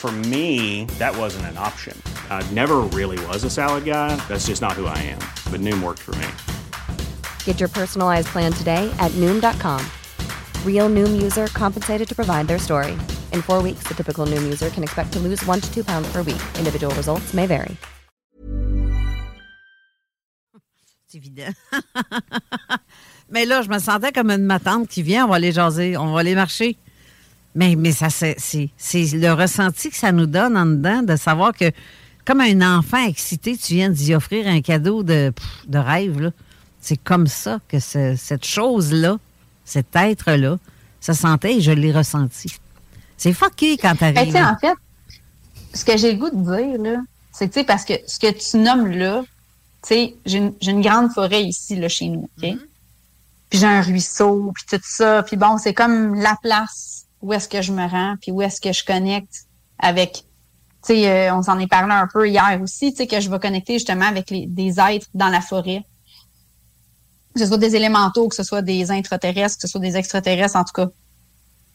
For me, that wasn't an option. I never really was a salad guy. That's just not who I am. But Noom worked for me. Get your personalized plan today at Noom.com. Real Noom user compensated to provide their story. In four weeks, the typical Noom user can expect to lose one to two pounds per week. Individual results may vary. C'est évident. mais là, je me sentais comme une matante qui vient, on va aller jaser, on va aller marcher. Mais, mais ça, c'est, c'est le ressenti que ça nous donne en dedans de savoir que, comme un enfant excité, tu viens d'y offrir un cadeau de, de rêve. Là. C'est comme ça que cette chose-là, cet être-là, se sentait et je l'ai ressenti. C'est fucké quand tu arrives. en fait, ce que j'ai le goût de dire, là, c'est que, parce que ce que tu nommes là, j'ai une, une, grande forêt ici, là, chez nous, OK? Mm-hmm. Puis j'ai un ruisseau, puis tout ça. Puis bon, c'est comme la place où est-ce que je me rends, puis où est-ce que je connecte avec, tu sais, euh, on s'en est parlé un peu hier aussi, tu sais, que je vais connecter justement avec les, des êtres dans la forêt. Que ce soit des élémentaux, que ce soit des intraterrestres, que ce soit des extraterrestres, en tout cas.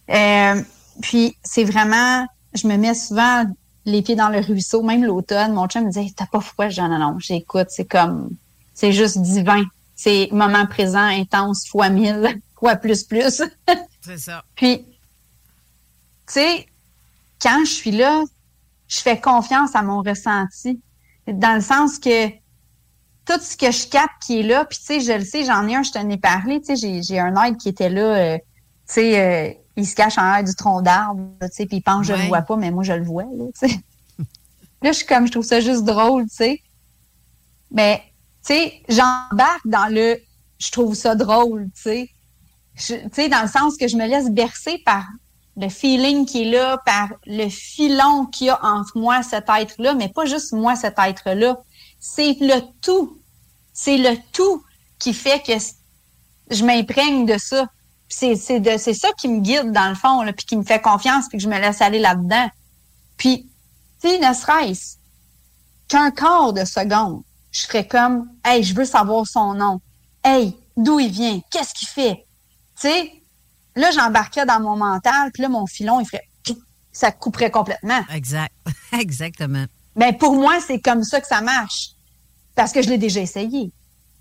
Euh, puis c'est vraiment, je me mets souvent les pieds dans le ruisseau, même l'automne. Mon chum me disait, t'as pas froid? Je dis, non, non, j'écoute, c'est comme, c'est juste divin. C'est moment présent, intense, fois mille, fois plus, plus. c'est ça. Puis, tu sais, quand je suis là, je fais confiance à mon ressenti. Dans le sens que tout ce que je capte qui est là, puis tu sais, je le sais, j'en ai un, je t'en ai parlé, tu sais, j'ai un aide qui était là, euh, tu sais, euh, il se cache en l'air du tronc d'arbre, tu sais, puis il pense que je le vois pas, mais moi, je le vois, là, tu sais. là, je suis comme, je trouve ça juste drôle, tu sais. Mais, tu sais, j'embarque dans le, je trouve ça drôle, tu sais. Tu sais, dans le sens que je me laisse bercer par le feeling qui est là, par le filon qu'il y a entre moi, cet être-là, mais pas juste moi, cet être-là. C'est le tout. C'est le tout qui fait que je m'imprègne de ça. C'est ça qui me guide dans le fond, là, puis qui me fait confiance, puis que je me laisse aller là-dedans. Puis, tu sais, ne serait-ce qu'un quart de seconde, je serais comme, hey, je veux savoir son nom. Hey, d'où il vient? Qu'est-ce qu'il fait? Tu Là, j'embarquais dans mon mental, puis là, mon filon, il ferait ça couperait complètement. Exact. Exactement. Mais ben, pour moi, c'est comme ça que ça marche. Parce que je l'ai déjà essayé. Tu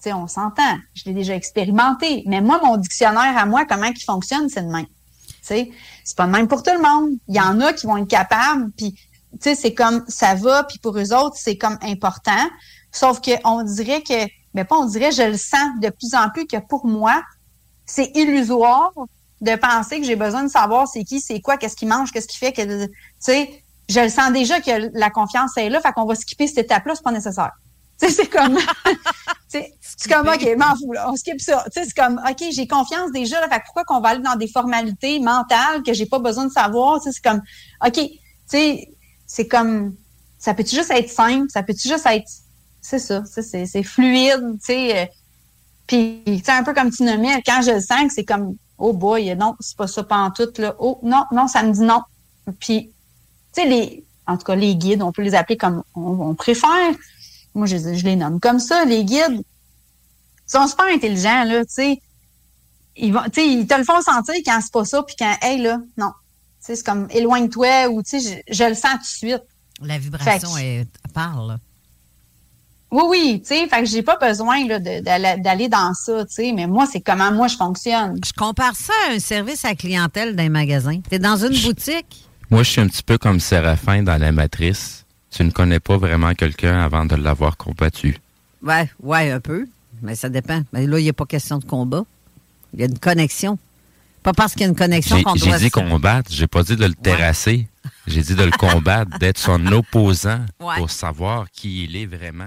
sais, on s'entend. Je l'ai déjà expérimenté. Mais moi, mon dictionnaire à moi, comment il fonctionne, c'est le même. Tu sais, c'est pas le même pour tout le monde. Il y en a qui vont être capables, puis tu sais, c'est comme ça va, puis pour eux autres, c'est comme important. Sauf qu'on dirait que, mais pas on dirait, je le sens de plus en plus que pour moi, c'est illusoire de penser que j'ai besoin de savoir c'est qui, c'est quoi, qu'est-ce qu'il mange, qu'est-ce qu'il fait, que, tu sais, je le sens déjà que la confiance est là, fait qu'on va skipper cette étape-là, c'est pas nécessaire. Tu sais, c'est comme, c'est comme, OK, m'en fous, là, on skip ça. Tu sais, c'est comme, OK, j'ai confiance déjà, là, fait pourquoi qu'on va aller dans des formalités mentales que j'ai pas besoin de savoir, tu sais, c'est comme, OK, tu sais, c'est comme, ça peut-tu juste être simple, ça peut-tu juste être, c'est ça, c'est fluide, tu sais, euh, puis, tu sais, un peu comme tu nommais, quand je le sens que c'est comme, oh boy, non, c'est pas ça tout là. Oh, non, non, ça me dit non. Puis, tu sais, les, en tout cas, les guides, on peut les appeler comme on, préfère. Moi, je, je, les nomme comme ça, les guides. Ils sont super intelligents, là, tu sais. Ils vont, tu sais, ils te le font sentir quand c'est pas ça, puis quand, hey, là, non. Tu sais, c'est comme éloigne-toi ou, tu sais, je, le sens tout de suite. La vibration, elle parle, oui, oui, tu sais, fait que j'ai pas besoin d'aller dans ça, tu sais, mais moi, c'est comment moi je fonctionne. Je compare ça à un service à clientèle d'un magasin. Tu es dans une boutique? Moi, je suis un petit peu comme Séraphin dans la matrice. Tu ne connais pas vraiment quelqu'un avant de l'avoir combattu. Ouais, ouais, un peu. Mais ça dépend. Mais là, il n'y a pas question de combat. Il y a une connexion. Pas parce qu'il y a une connexion qu'on doit... J'ai dit combattre, j'ai pas dit de le terrasser. J'ai dit de le combattre, d'être son opposant pour savoir qui il est vraiment.